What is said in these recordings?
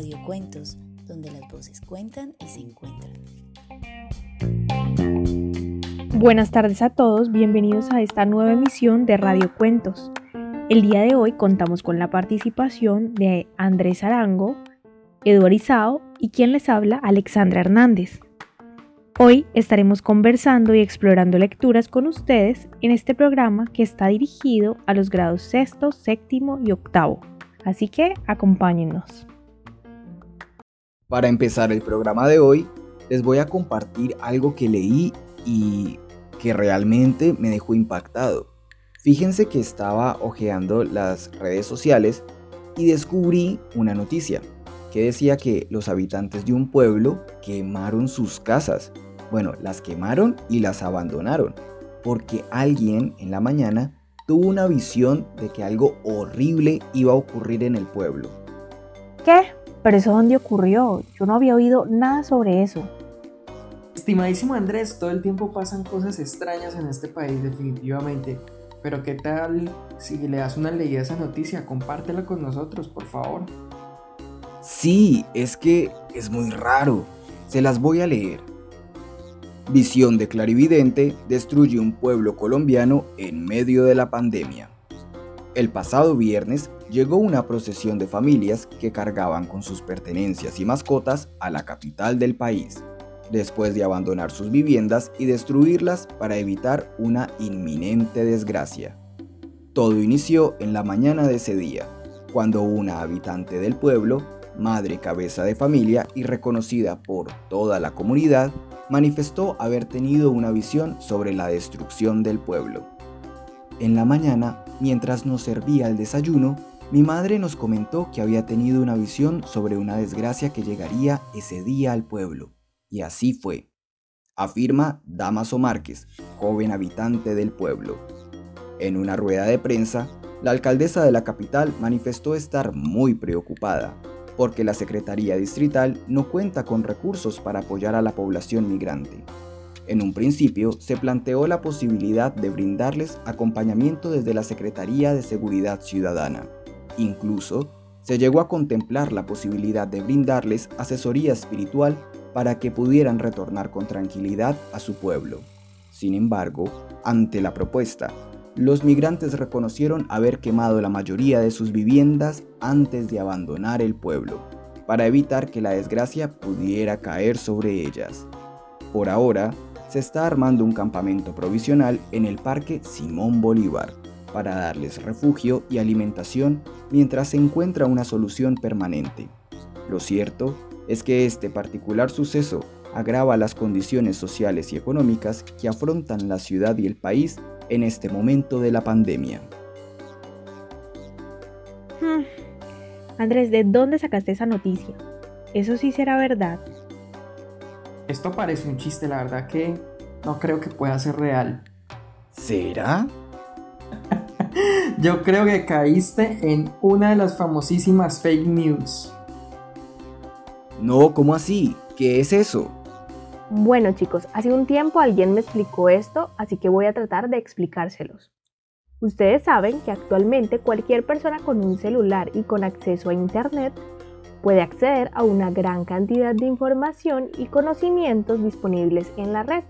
Radio Cuentos, donde las voces cuentan y se encuentran. Buenas tardes a todos, bienvenidos a esta nueva emisión de Radio Cuentos. El día de hoy contamos con la participación de Andrés Arango, Eduardo Izao y quien les habla, Alexandra Hernández. Hoy estaremos conversando y explorando lecturas con ustedes en este programa que está dirigido a los grados sexto, séptimo y octavo. Así que acompáñennos. Para empezar el programa de hoy, les voy a compartir algo que leí y que realmente me dejó impactado. Fíjense que estaba hojeando las redes sociales y descubrí una noticia que decía que los habitantes de un pueblo quemaron sus casas. Bueno, las quemaron y las abandonaron porque alguien en la mañana tuvo una visión de que algo horrible iba a ocurrir en el pueblo. ¿Qué? Pero eso dónde ocurrió? Yo no había oído nada sobre eso. Estimadísimo Andrés, todo el tiempo pasan cosas extrañas en este país, definitivamente. Pero qué tal si le das una leída a esa noticia, compártela con nosotros, por favor. Sí, es que es muy raro. Se las voy a leer. Visión de clarividente destruye un pueblo colombiano en medio de la pandemia. El pasado viernes llegó una procesión de familias que cargaban con sus pertenencias y mascotas a la capital del país, después de abandonar sus viviendas y destruirlas para evitar una inminente desgracia. Todo inició en la mañana de ese día, cuando una habitante del pueblo, madre cabeza de familia y reconocida por toda la comunidad, manifestó haber tenido una visión sobre la destrucción del pueblo. En la mañana, mientras nos servía el desayuno, mi madre nos comentó que había tenido una visión sobre una desgracia que llegaría ese día al pueblo. Y así fue. Afirma Damaso Márquez, joven habitante del pueblo. En una rueda de prensa, la alcaldesa de la capital manifestó estar muy preocupada porque la Secretaría Distrital no cuenta con recursos para apoyar a la población migrante. En un principio se planteó la posibilidad de brindarles acompañamiento desde la Secretaría de Seguridad Ciudadana. Incluso se llegó a contemplar la posibilidad de brindarles asesoría espiritual para que pudieran retornar con tranquilidad a su pueblo. Sin embargo, ante la propuesta, los migrantes reconocieron haber quemado la mayoría de sus viviendas antes de abandonar el pueblo, para evitar que la desgracia pudiera caer sobre ellas. Por ahora, se está armando un campamento provisional en el Parque Simón Bolívar para darles refugio y alimentación mientras se encuentra una solución permanente. Lo cierto es que este particular suceso agrava las condiciones sociales y económicas que afrontan la ciudad y el país en este momento de la pandemia. Hmm. Andrés, ¿de dónde sacaste esa noticia? ¿Eso sí será verdad? Esto parece un chiste, la verdad que no creo que pueda ser real. ¿Será? Yo creo que caíste en una de las famosísimas fake news. No, ¿cómo así? ¿Qué es eso? Bueno chicos, hace un tiempo alguien me explicó esto, así que voy a tratar de explicárselos. Ustedes saben que actualmente cualquier persona con un celular y con acceso a Internet puede acceder a una gran cantidad de información y conocimientos disponibles en la red.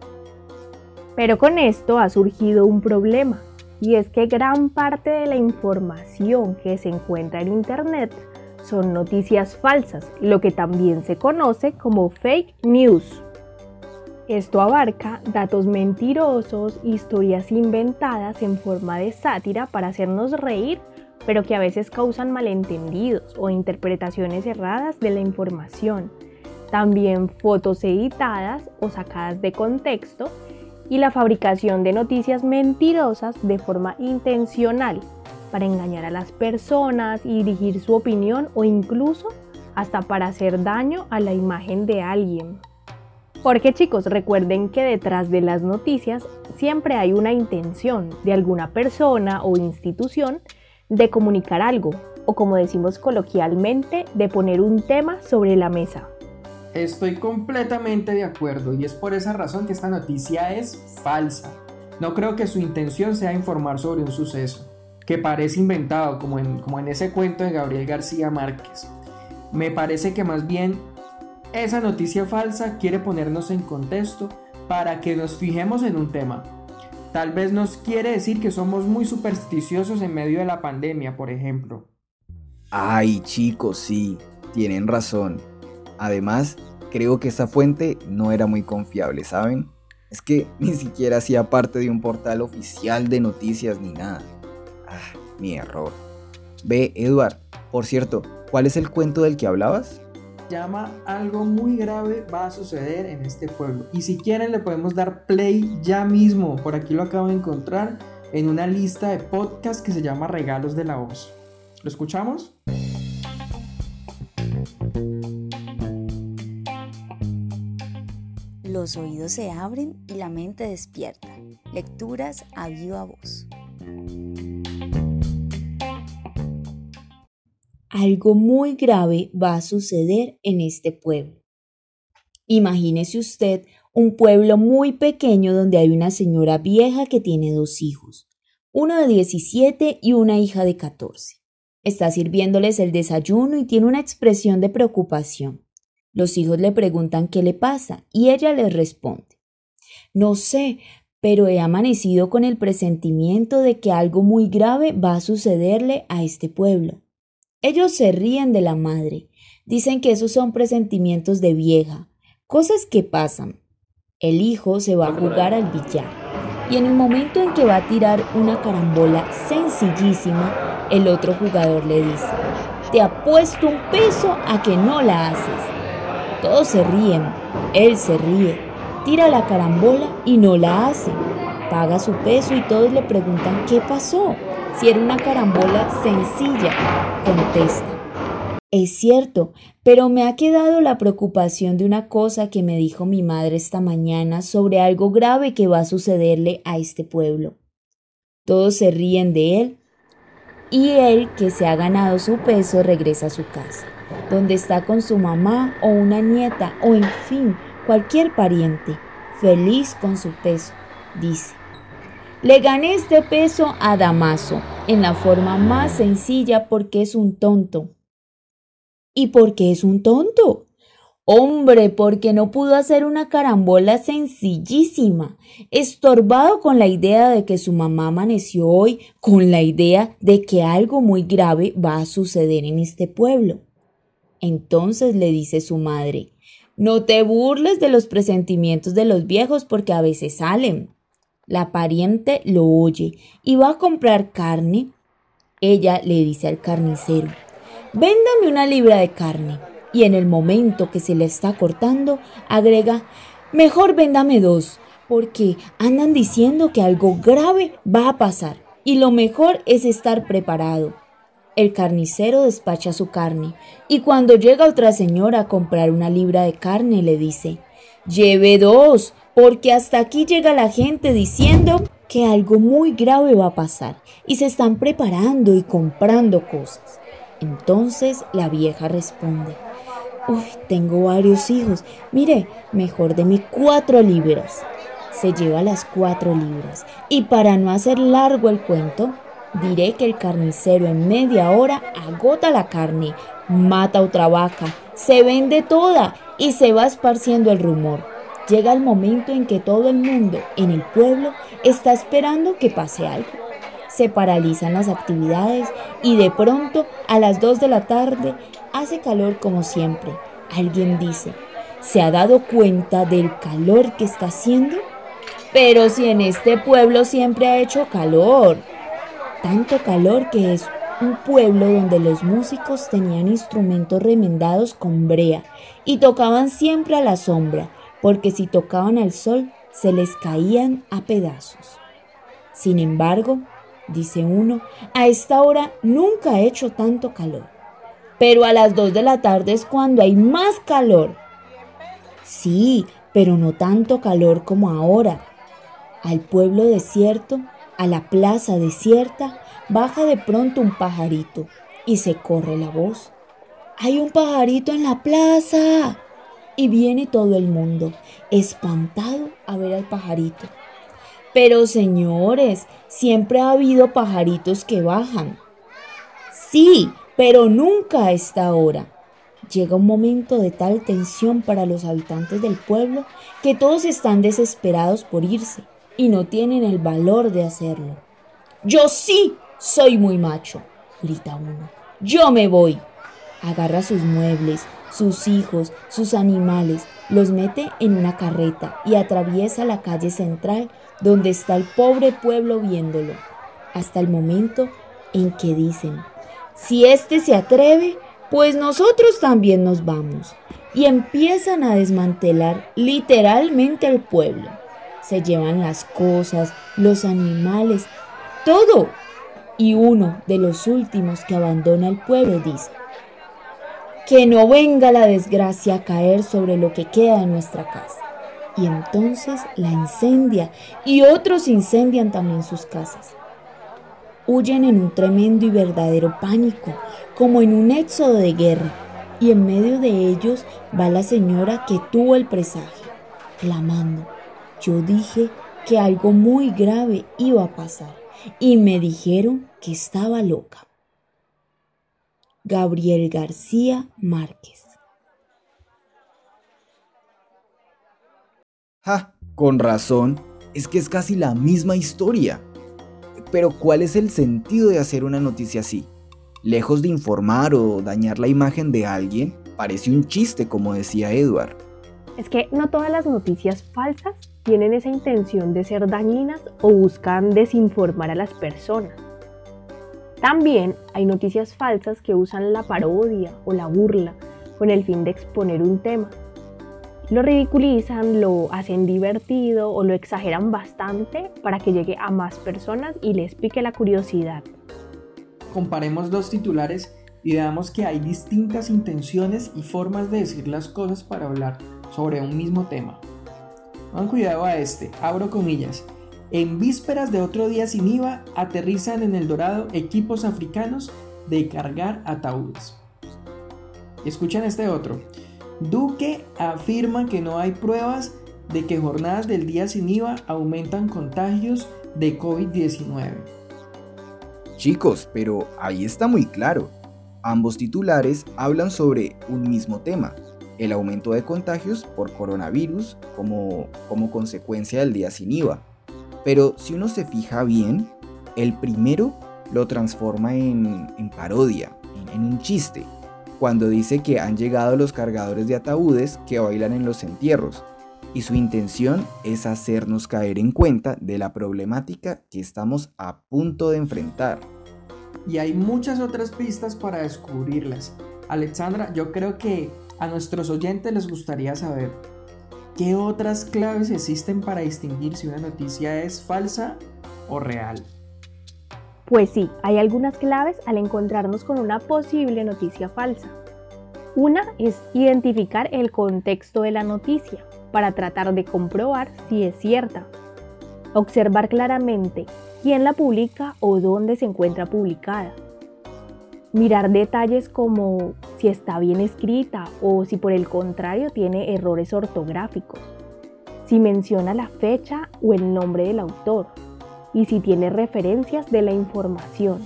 Pero con esto ha surgido un problema, y es que gran parte de la información que se encuentra en Internet son noticias falsas, lo que también se conoce como fake news. Esto abarca datos mentirosos, historias inventadas en forma de sátira para hacernos reír pero que a veces causan malentendidos o interpretaciones erradas de la información. También fotos editadas o sacadas de contexto y la fabricación de noticias mentirosas de forma intencional para engañar a las personas y dirigir su opinión o incluso hasta para hacer daño a la imagen de alguien. Porque chicos, recuerden que detrás de las noticias siempre hay una intención de alguna persona o institución de comunicar algo, o como decimos coloquialmente, de poner un tema sobre la mesa. Estoy completamente de acuerdo y es por esa razón que esta noticia es falsa. No creo que su intención sea informar sobre un suceso que parece inventado, como en, como en ese cuento de Gabriel García Márquez. Me parece que más bien esa noticia falsa quiere ponernos en contexto para que nos fijemos en un tema. Tal vez nos quiere decir que somos muy supersticiosos en medio de la pandemia, por ejemplo. Ay, chicos, sí, tienen razón. Además, creo que esa fuente no era muy confiable, ¿saben? Es que ni siquiera hacía parte de un portal oficial de noticias ni nada. Ah, mi error. Ve, Edward, por cierto, ¿cuál es el cuento del que hablabas? Llama algo muy grave va a suceder en este pueblo. Y si quieren le podemos dar play ya mismo. Por aquí lo acabo de encontrar en una lista de podcast que se llama Regalos de la Voz. ¿Lo escuchamos? Los oídos se abren y la mente despierta. Lecturas a viva voz. Algo muy grave va a suceder en este pueblo. Imagínese usted un pueblo muy pequeño donde hay una señora vieja que tiene dos hijos, uno de 17 y una hija de 14. Está sirviéndoles el desayuno y tiene una expresión de preocupación. Los hijos le preguntan qué le pasa y ella les responde, no sé, pero he amanecido con el presentimiento de que algo muy grave va a sucederle a este pueblo. Ellos se ríen de la madre, dicen que esos son presentimientos de vieja, cosas que pasan. El hijo se va a jugar al billar y en el momento en que va a tirar una carambola sencillísima, el otro jugador le dice, te apuesto un peso a que no la haces. Todos se ríen, él se ríe, tira la carambola y no la hace. Paga su peso y todos le preguntan qué pasó. Si era una carambola sencilla, contesta. Es cierto, pero me ha quedado la preocupación de una cosa que me dijo mi madre esta mañana sobre algo grave que va a sucederle a este pueblo. Todos se ríen de él y él, que se ha ganado su peso, regresa a su casa, donde está con su mamá o una nieta o en fin, cualquier pariente, feliz con su peso, dice. Le gané este peso a Damaso en la forma más sencilla porque es un tonto. ¿Y por qué es un tonto? Hombre, porque no pudo hacer una carambola sencillísima, estorbado con la idea de que su mamá amaneció hoy con la idea de que algo muy grave va a suceder en este pueblo. Entonces le dice su madre, no te burles de los presentimientos de los viejos porque a veces salen. La pariente lo oye y va a comprar carne. Ella le dice al carnicero, véndame una libra de carne. Y en el momento que se le está cortando, agrega, mejor véndame dos, porque andan diciendo que algo grave va a pasar y lo mejor es estar preparado. El carnicero despacha su carne y cuando llega otra señora a comprar una libra de carne le dice, lleve dos, porque hasta aquí llega la gente diciendo que algo muy grave va a pasar y se están preparando y comprando cosas. Entonces la vieja responde, Uy, tengo varios hijos, mire, mejor de mis cuatro libras. Se lleva las cuatro libras y para no hacer largo el cuento, diré que el carnicero en media hora agota la carne, mata otra vaca, se vende toda y se va esparciendo el rumor llega el momento en que todo el mundo en el pueblo está esperando que pase algo. Se paralizan las actividades y de pronto a las 2 de la tarde hace calor como siempre. Alguien dice, ¿se ha dado cuenta del calor que está haciendo? Pero si en este pueblo siempre ha hecho calor. Tanto calor que es un pueblo donde los músicos tenían instrumentos remendados con brea y tocaban siempre a la sombra porque si tocaban al sol se les caían a pedazos. Sin embargo, dice uno, a esta hora nunca ha hecho tanto calor. Pero a las dos de la tarde es cuando hay más calor. Sí, pero no tanto calor como ahora. Al pueblo desierto, a la plaza desierta, baja de pronto un pajarito y se corre la voz. Hay un pajarito en la plaza. Y viene todo el mundo, espantado a ver al pajarito. Pero señores, siempre ha habido pajaritos que bajan. Sí, pero nunca a esta hora. Llega un momento de tal tensión para los habitantes del pueblo que todos están desesperados por irse y no tienen el valor de hacerlo. Yo sí soy muy macho, grita uno. Yo me voy. Agarra sus muebles, sus hijos, sus animales, los mete en una carreta y atraviesa la calle central donde está el pobre pueblo viéndolo, hasta el momento en que dicen, si éste se atreve, pues nosotros también nos vamos. Y empiezan a desmantelar literalmente el pueblo. Se llevan las cosas, los animales, todo. Y uno de los últimos que abandona el pueblo dice, que no venga la desgracia a caer sobre lo que queda de nuestra casa. Y entonces la incendia y otros incendian también sus casas. Huyen en un tremendo y verdadero pánico, como en un éxodo de guerra, y en medio de ellos va la señora que tuvo el presagio, clamando. Yo dije que algo muy grave iba a pasar, y me dijeron que estaba loca. Gabriel García Márquez. Ja, con razón, es que es casi la misma historia. Pero ¿cuál es el sentido de hacer una noticia así? Lejos de informar o dañar la imagen de alguien, parece un chiste, como decía Edward. Es que no todas las noticias falsas tienen esa intención de ser dañinas o buscan desinformar a las personas. También hay noticias falsas que usan la parodia o la burla con el fin de exponer un tema. Lo ridiculizan, lo hacen divertido o lo exageran bastante para que llegue a más personas y les pique la curiosidad. Comparemos dos titulares y veamos que hay distintas intenciones y formas de decir las cosas para hablar sobre un mismo tema. Pongan cuidado a este, abro comillas. En vísperas de otro día sin IVA, aterrizan en El Dorado equipos africanos de cargar ataúdes. Escuchen este otro. Duque afirma que no hay pruebas de que jornadas del día sin IVA aumentan contagios de COVID-19. Chicos, pero ahí está muy claro. Ambos titulares hablan sobre un mismo tema, el aumento de contagios por coronavirus como, como consecuencia del día sin IVA. Pero si uno se fija bien, el primero lo transforma en, parodia, en, un chiste, cuando dice que han llegado los cargadores de ataúdes que bailan en los entierros, y su intención es hacernos caer en cuenta de la problemática que estamos a punto de enfrentar. Y hay muchas otras pistas para descubrirlas. Alexandra, yo creo que a nuestros oyentes les gustaría saber ¿Qué otras claves existen para distinguir si una noticia es falsa o real? Pues sí, hay algunas claves al encontrarnos con una posible noticia falsa. Una es identificar el contexto de la noticia para tratar de comprobar si es cierta. Observar claramente quién la publica o dónde se encuentra publicada. Mirar detalles como si está bien escrita o si por el contrario tiene errores ortográficos, si menciona la fecha o el nombre del autor y si tiene referencias de la información.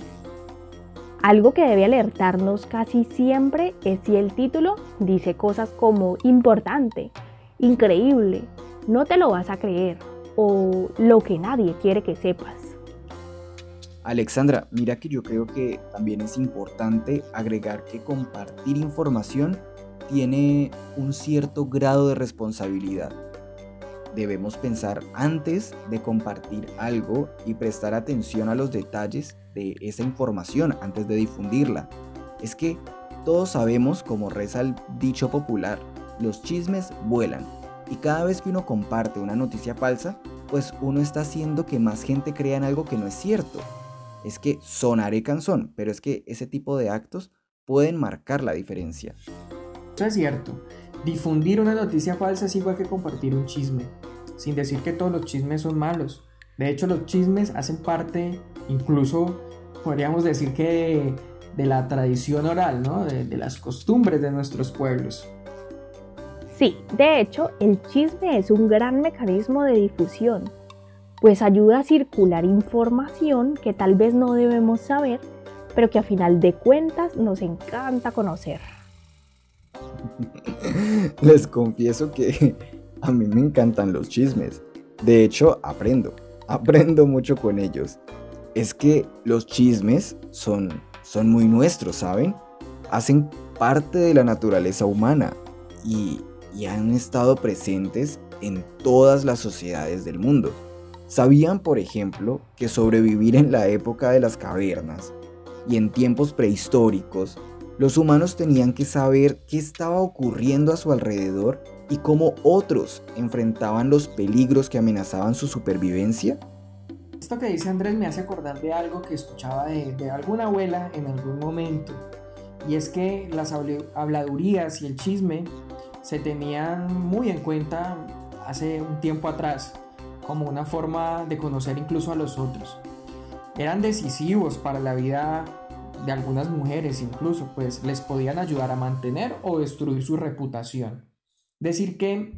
Algo que debe alertarnos casi siempre es si el título dice cosas como importante, increíble, no te lo vas a creer o lo que nadie quiere que sepas. Alexandra, mira que yo creo que también es importante agregar que compartir información tiene un cierto grado de responsabilidad. Debemos pensar antes de compartir algo y prestar atención a los detalles de esa información antes de difundirla. Es que todos sabemos, como reza el dicho popular, los chismes vuelan. Y cada vez que uno comparte una noticia falsa, pues uno está haciendo que más gente crea en algo que no es cierto. Es que sonaré canzón, pero es que ese tipo de actos pueden marcar la diferencia. Eso es cierto. Difundir una noticia falsa es igual que compartir un chisme, sin decir que todos los chismes son malos. De hecho, los chismes hacen parte, incluso podríamos decir que de la tradición oral, ¿no? de, de las costumbres de nuestros pueblos. Sí, de hecho, el chisme es un gran mecanismo de difusión, pues ayuda a circular información que tal vez no debemos saber, pero que a final de cuentas nos encanta conocer. Les confieso que a mí me encantan los chismes. De hecho, aprendo, aprendo mucho con ellos. Es que los chismes son, son muy nuestros, ¿saben? Hacen parte de la naturaleza humana y y han estado presentes en todas las sociedades del mundo. ¿Sabían, por ejemplo, que sobrevivir en la época de las cavernas y en tiempos prehistóricos, los humanos tenían que saber qué estaba ocurriendo a su alrededor y cómo otros enfrentaban los peligros que amenazaban su supervivencia? Esto que dice Andrés me hace acordar de algo que escuchaba de, de alguna abuela en algún momento, y es que las habladurías y el chisme se tenían muy en cuenta hace un tiempo atrás como una forma de conocer incluso a los otros. Eran decisivos para la vida de algunas mujeres incluso, pues les podían ayudar a mantener o destruir su reputación. Decir que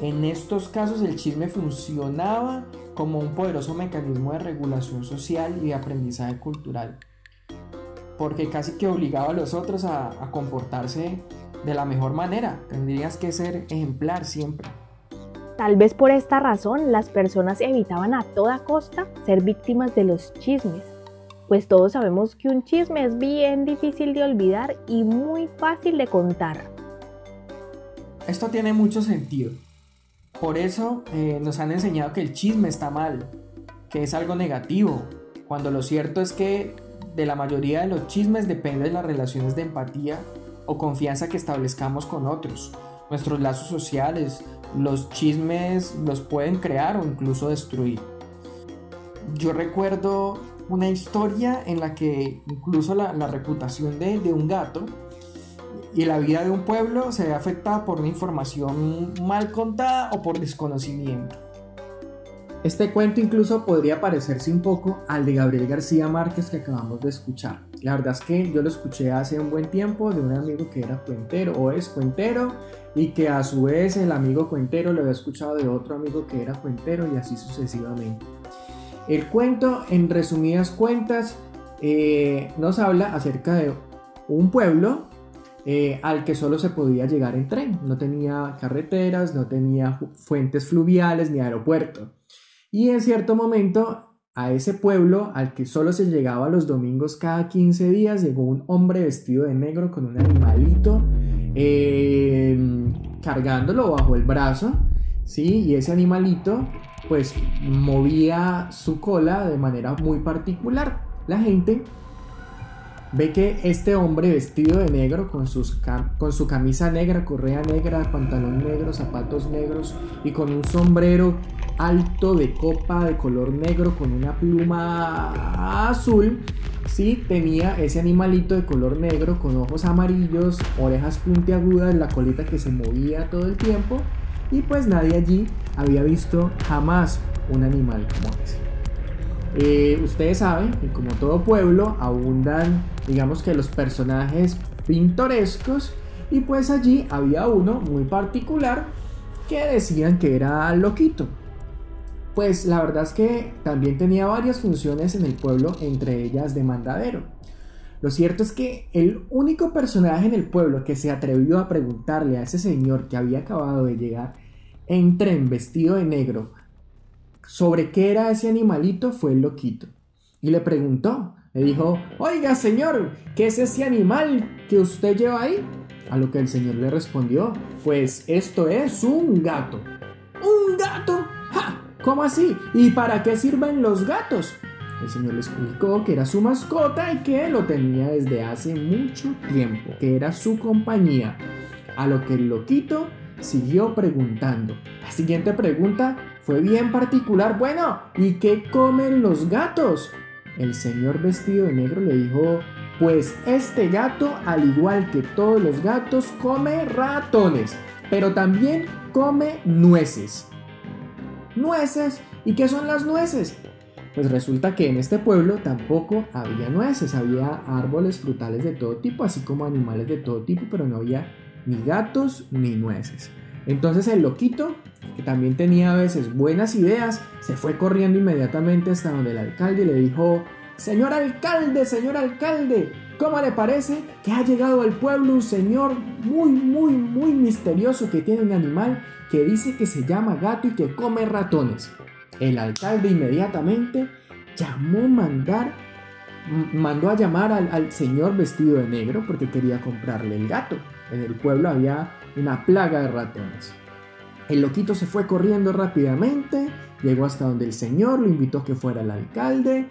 en estos casos el chisme funcionaba como un poderoso mecanismo de regulación social y de aprendizaje cultural, porque casi que obligaba a los otros a, a comportarse de la mejor manera. Tendrías que ser ejemplar siempre. Tal vez por esta razón las personas evitaban a toda costa ser víctimas de los chismes, pues todos sabemos que un chisme es bien difícil de olvidar y muy fácil de contar. Esto tiene mucho sentido. Por eso eh, nos han enseñado que el chisme está mal, que es algo negativo, cuando lo cierto es que de la mayoría de los chismes depende de las relaciones de empatía o confianza que establezcamos con otros. Nuestros lazos sociales, los chismes los pueden crear o incluso destruir. Yo recuerdo una historia en la que incluso la, reputación de, de, un gato y la vida de un pueblo se ve afectada por una información mal contada o por desconocimiento. Este cuento incluso podría parecerse un poco al de Gabriel García Márquez que acabamos de escuchar. La verdad es que yo lo escuché hace un buen tiempo de un amigo que era cuentero o es cuentero y que a su vez el amigo cuentero lo había escuchado de otro amigo que era cuentero y así sucesivamente. El cuento, en resumidas cuentas, eh, nos habla acerca de un pueblo eh, al que solo se podía llegar en tren. No tenía carreteras, no tenía fuentes fluviales ni aeropuerto. Y en cierto momento a ese pueblo al que solo se llegaba los domingos cada 15 días llegó un hombre vestido de negro con un animalito eh, cargándolo bajo el brazo, ¿sí? Y ese animalito pues movía su cola de manera muy particular. La gente ve que este hombre vestido de negro con, sus con su camisa negra, correa negra, pantalón negro, zapatos negros y con un sombrero alto de copa de color negro con una pluma azul, sí tenía ese animalito de color negro con ojos amarillos, orejas puntiagudas, la colita que se movía todo el tiempo y pues nadie allí había visto jamás un animal como ese. Eh, ustedes saben que como todo pueblo abundan, digamos que los personajes pintorescos y pues allí había uno muy particular que decían que era loquito. Pues la verdad es que también tenía varias funciones en el pueblo, entre ellas de mandadero. Lo cierto es que el único personaje en el pueblo que se atrevió a preguntarle a ese señor que había acabado de llegar en tren vestido de negro sobre qué era ese animalito fue el loquito. Y le preguntó, le dijo, oiga señor, ¿qué es ese animal que usted lleva ahí? A lo que el señor le respondió, pues esto es un gato. ¿Un gato? ¡Ja! ¿Cómo así? ¿Y para qué sirven los gatos? El señor le explicó que era su mascota y que lo tenía desde hace mucho tiempo, que era su compañía. A lo que el loquito siguió preguntando. La siguiente pregunta fue bien particular. Bueno, ¿y qué comen los gatos? El señor vestido de negro le dijo, pues este gato, al igual que todos los gatos, come ratones, pero también come nueces. ¿Nueces? ¿Y qué son las nueces? Pues resulta que en este pueblo tampoco había nueces, había árboles frutales de todo tipo, así como animales de todo tipo, pero no había ni gatos ni nueces. Entonces el loquito, que también tenía a veces buenas ideas, se fue corriendo inmediatamente hasta donde el alcalde le dijo, Señor alcalde, señor alcalde, ¿cómo le parece que ha llegado al pueblo un señor muy, muy, muy misterioso que tiene un animal que dice que se llama gato y que come ratones? El alcalde inmediatamente llamó mandar, mandó a llamar al, al señor vestido de negro porque quería comprarle el gato. En el pueblo había una plaga de ratones. El loquito se fue corriendo rápidamente, llegó hasta donde el señor, lo invitó a que fuera el alcalde,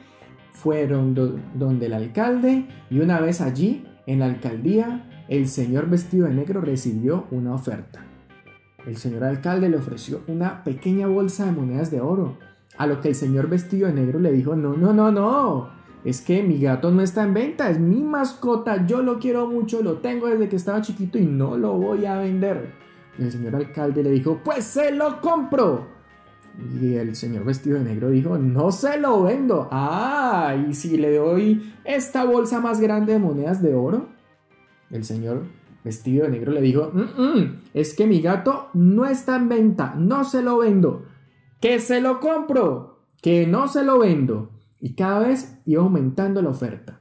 fueron donde el alcalde y una vez allí, en la alcaldía, el señor vestido de negro recibió una oferta. El señor alcalde le ofreció una pequeña bolsa de monedas de oro, a lo que el señor vestido de negro le dijo, no, no, no, no, es que mi gato no está en venta, es mi mascota, yo lo quiero mucho, lo tengo desde que estaba chiquito y no lo voy a vender. El señor alcalde le dijo, pues se lo compro. Y el señor vestido de negro dijo, no se lo vendo. Ah, y si le doy esta bolsa más grande de monedas de oro. El señor vestido de negro le dijo, es que mi gato no está en venta, no se lo vendo. Que se lo compro, que no se lo vendo y cada vez iba aumentando la oferta.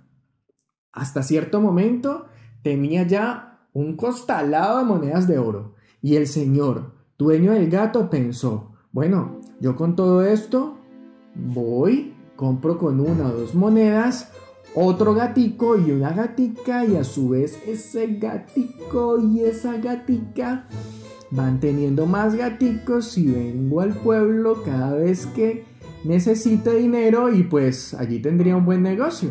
Hasta cierto momento tenía ya un costalado de monedas de oro y el señor, dueño del gato, pensó, bueno, yo con todo esto voy, compro con una o dos monedas otro gatico y una gatica y a su vez ese gatico y esa gatica van teniendo más gaticos y vengo al pueblo cada vez que necesita dinero y pues allí tendría un buen negocio.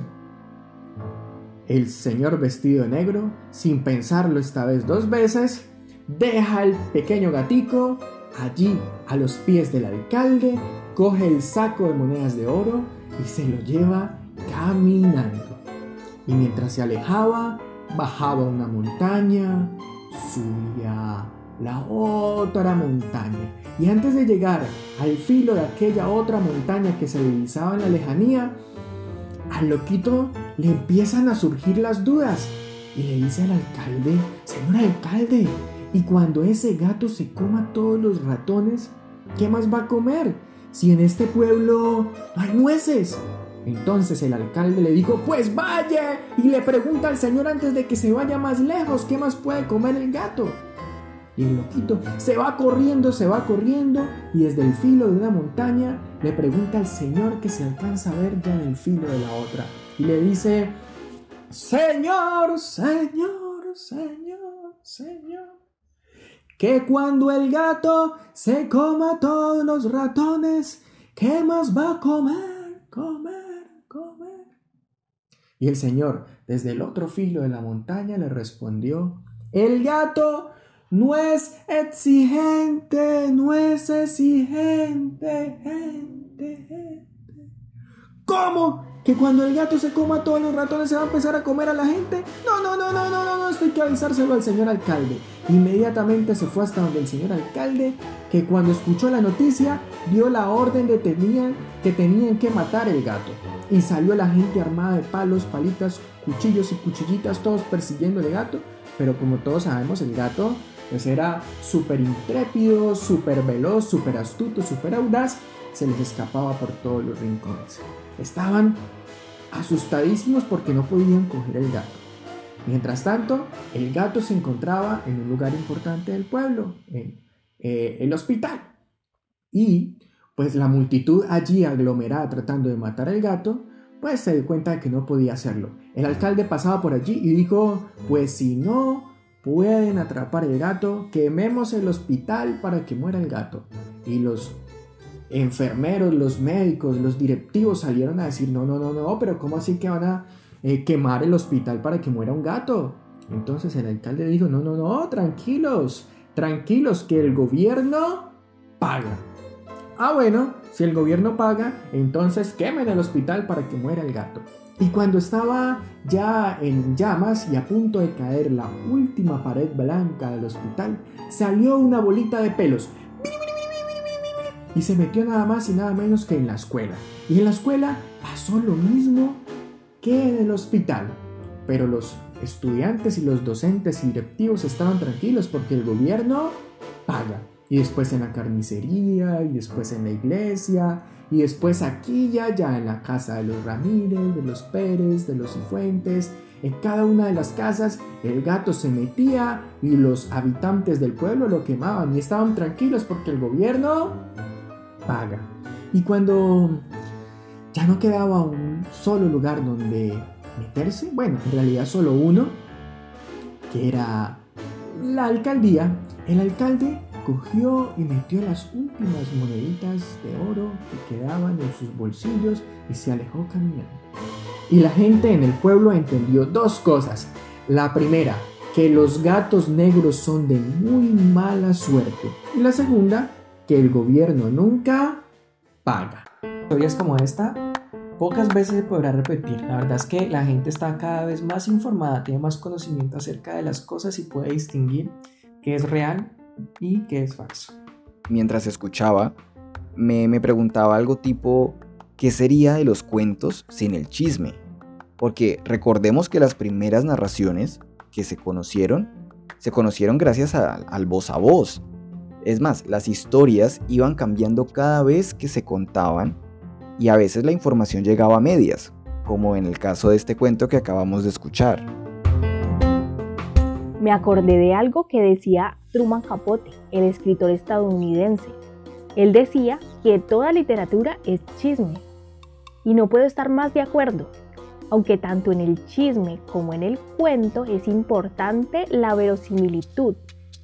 El señor vestido de negro, sin pensarlo esta vez dos veces, deja el pequeño gatico allí a los pies del alcalde, coge el saco de monedas de oro y se lo lleva caminando. Y mientras se alejaba, bajaba una montaña, subía la otra montaña. Y antes de llegar al filo de aquella otra montaña que se divisaba en la lejanía, al loquito le empiezan a surgir las dudas. Y le dice al alcalde, señor alcalde, ¿y cuando ese gato se coma todos los ratones, qué más va a comer? Si en este pueblo hay nueces. Entonces el alcalde le dijo, pues vaya y le pregunta al señor antes de que se vaya más lejos, ¿qué más puede comer el gato? Y el loquito se va corriendo, se va corriendo y desde el filo de una montaña le pregunta al Señor que se alcanza a ver ya en el filo de la otra. Y le dice, Señor, Señor, Señor, Señor. Que cuando el gato se coma todos los ratones, ¿qué más va a comer? Comer, comer. Y el Señor, desde el otro filo de la montaña, le respondió, el gato no es exigente, no es exigente, gente, gente. ¿Cómo? ¿Que cuando el gato se coma todos los ratones se va a empezar a comer a la gente? No, no, no, no, no, no, no, esto hay que avisárselo al señor alcalde. Inmediatamente se fue hasta donde el señor alcalde, que cuando escuchó la noticia, dio la orden de tenían, que tenían que matar el gato. Y salió la gente armada de palos, palitas, cuchillos y cuchillitas, todos persiguiendo al gato. Pero como todos sabemos, el gato pues era súper intrépido, súper veloz, súper astuto, súper audaz, se les escapaba por todos los rincones. Estaban asustadísimos porque no podían coger el gato. Mientras tanto, el gato se encontraba en un lugar importante del pueblo, en eh, el hospital. Y pues la multitud allí aglomerada tratando de matar al gato, pues se dio cuenta de que no podía hacerlo. El alcalde pasaba por allí y dijo, pues si no pueden atrapar el gato, quememos el hospital para que muera el gato. Y los enfermeros, los médicos, los directivos salieron a decir, no, no, no, no, pero ¿cómo así que van a eh, quemar el hospital para que muera un gato? Entonces el alcalde dijo, no, no, no, tranquilos, tranquilos que el gobierno paga. Ah, bueno, si el gobierno paga, entonces quemen el hospital para que muera el gato. Y cuando estaba ya en llamas y a punto de caer la última pared blanca del hospital, salió una bolita de pelos y se metió nada más y nada menos que en la escuela. Y en la escuela pasó lo mismo que en el hospital. Pero los estudiantes y los docentes y directivos estaban tranquilos porque el gobierno paga y después en la carnicería, y después en la iglesia, y después aquí ya, ya en la casa de los Ramírez, de los Pérez, de los Cifuentes. En cada una de las casas el gato se metía y los habitantes del pueblo lo quemaban y estaban tranquilos porque el gobierno paga. Y cuando ya no quedaba un solo lugar donde meterse, bueno, en realidad solo uno, que era la alcaldía, el alcalde cogió y metió las últimas moneditas de oro que quedaban en sus bolsillos y se alejó caminando. Y la gente en el pueblo entendió dos cosas. La primera, que los gatos negros son de muy mala suerte. Y la segunda, que el gobierno nunca paga. Historias como esta pocas veces se podrá repetir. La verdad es que la gente está cada vez más informada, tiene más conocimiento acerca de las cosas y puede distinguir qué es real y qué es falso. Mientras escuchaba, me, me preguntaba algo tipo, ¿qué sería de los cuentos sin el chisme? Porque recordemos que las primeras narraciones que se conocieron, se conocieron gracias al voz a voz. Es más, las historias iban cambiando cada vez que se contaban y a veces la información llegaba a medias, como en el caso de este cuento que acabamos de escuchar me acordé de algo que decía Truman Capote, el escritor estadounidense. Él decía que toda literatura es chisme. Y no puedo estar más de acuerdo, aunque tanto en el chisme como en el cuento es importante la verosimilitud,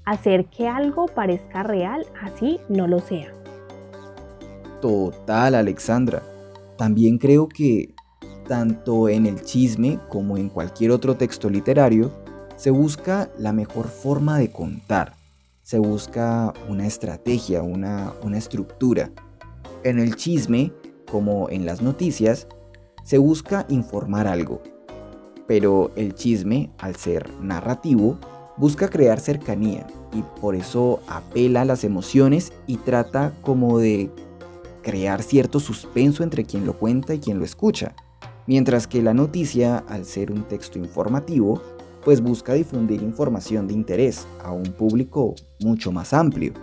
hacer que algo parezca real así no lo sea. Total, Alexandra. También creo que tanto en el chisme como en cualquier otro texto literario, se busca la mejor forma de contar, se busca una estrategia, una, una estructura. En el chisme, como en las noticias, se busca informar algo. Pero el chisme, al ser narrativo, busca crear cercanía y por eso apela a las emociones y trata como de crear cierto suspenso entre quien lo cuenta y quien lo escucha. Mientras que la noticia, al ser un texto informativo, pues busca difundir información de interés a un público mucho más amplio.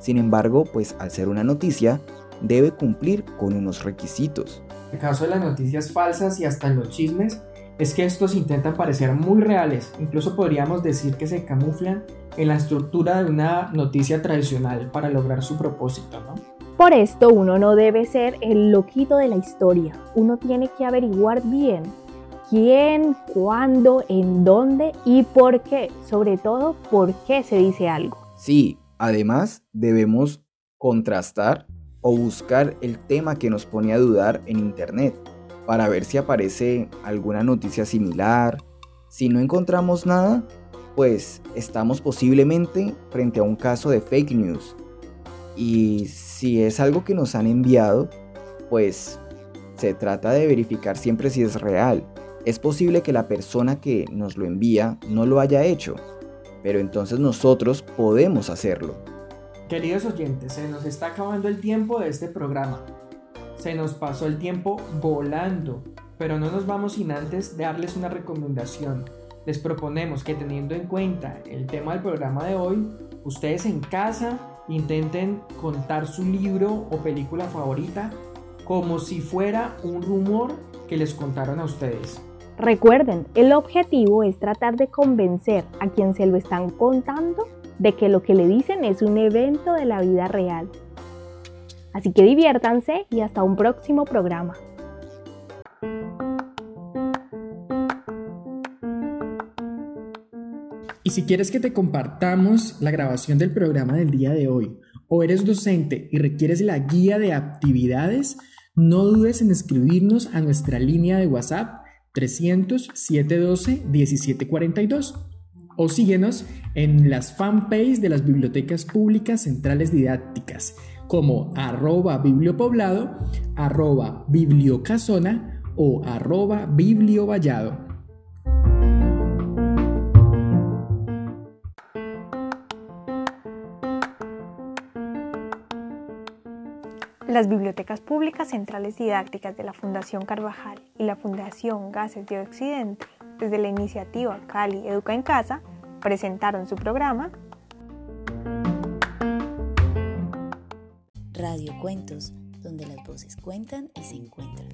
Sin embargo, pues al ser una noticia, debe cumplir con unos requisitos. El caso de las noticias falsas y hasta los chismes es que estos intentan parecer muy reales, incluso podríamos decir que se camuflan en la estructura de una noticia tradicional para lograr su propósito, ¿no? Por esto uno no debe ser el loquito de la historia, uno tiene que averiguar bien quién, cuándo, en dónde y por qué. Sobre todo, por qué se dice algo. Sí, además debemos contrastar o buscar el tema que nos pone a dudar en Internet para ver si aparece alguna noticia similar. Si no encontramos nada, pues estamos posiblemente frente a un caso de fake news. Y si es algo que nos han enviado, pues se trata de verificar siempre si es real es posible que la persona que nos lo envía no lo haya hecho, pero entonces nosotros podemos hacerlo. Queridos oyentes, se nos está acabando el tiempo de este programa. Se nos pasó el tiempo volando, pero no nos vamos sin antes darles una recomendación. Les proponemos que teniendo en cuenta el tema del programa de hoy, ustedes en casa intenten contar su libro o película favorita como si fuera un rumor que les contaron a ustedes. Recuerden, el objetivo es tratar de convencer a quien se lo están contando de que lo que le dicen es un evento de la vida real. Así que diviértanse y hasta un próximo programa. Y si quieres que te compartamos la grabación del programa del día de hoy, o eres docente y requieres la guía de actividades, no dudes en escribirnos a nuestra línea de WhatsApp 300 712 1742 o síguenos en las fanpages de las bibliotecas públicas centrales didácticas como arroba bibliopoblado, arroba bibliocasona o arroba bibliovallado. Las bibliotecas públicas centrales didácticas de la Fundación Carvajal y la Fundación Gases de Occidente, desde la iniciativa Cali Educa en Casa, presentaron su programa Radio Cuentos, donde las voces cuentan y se encuentran.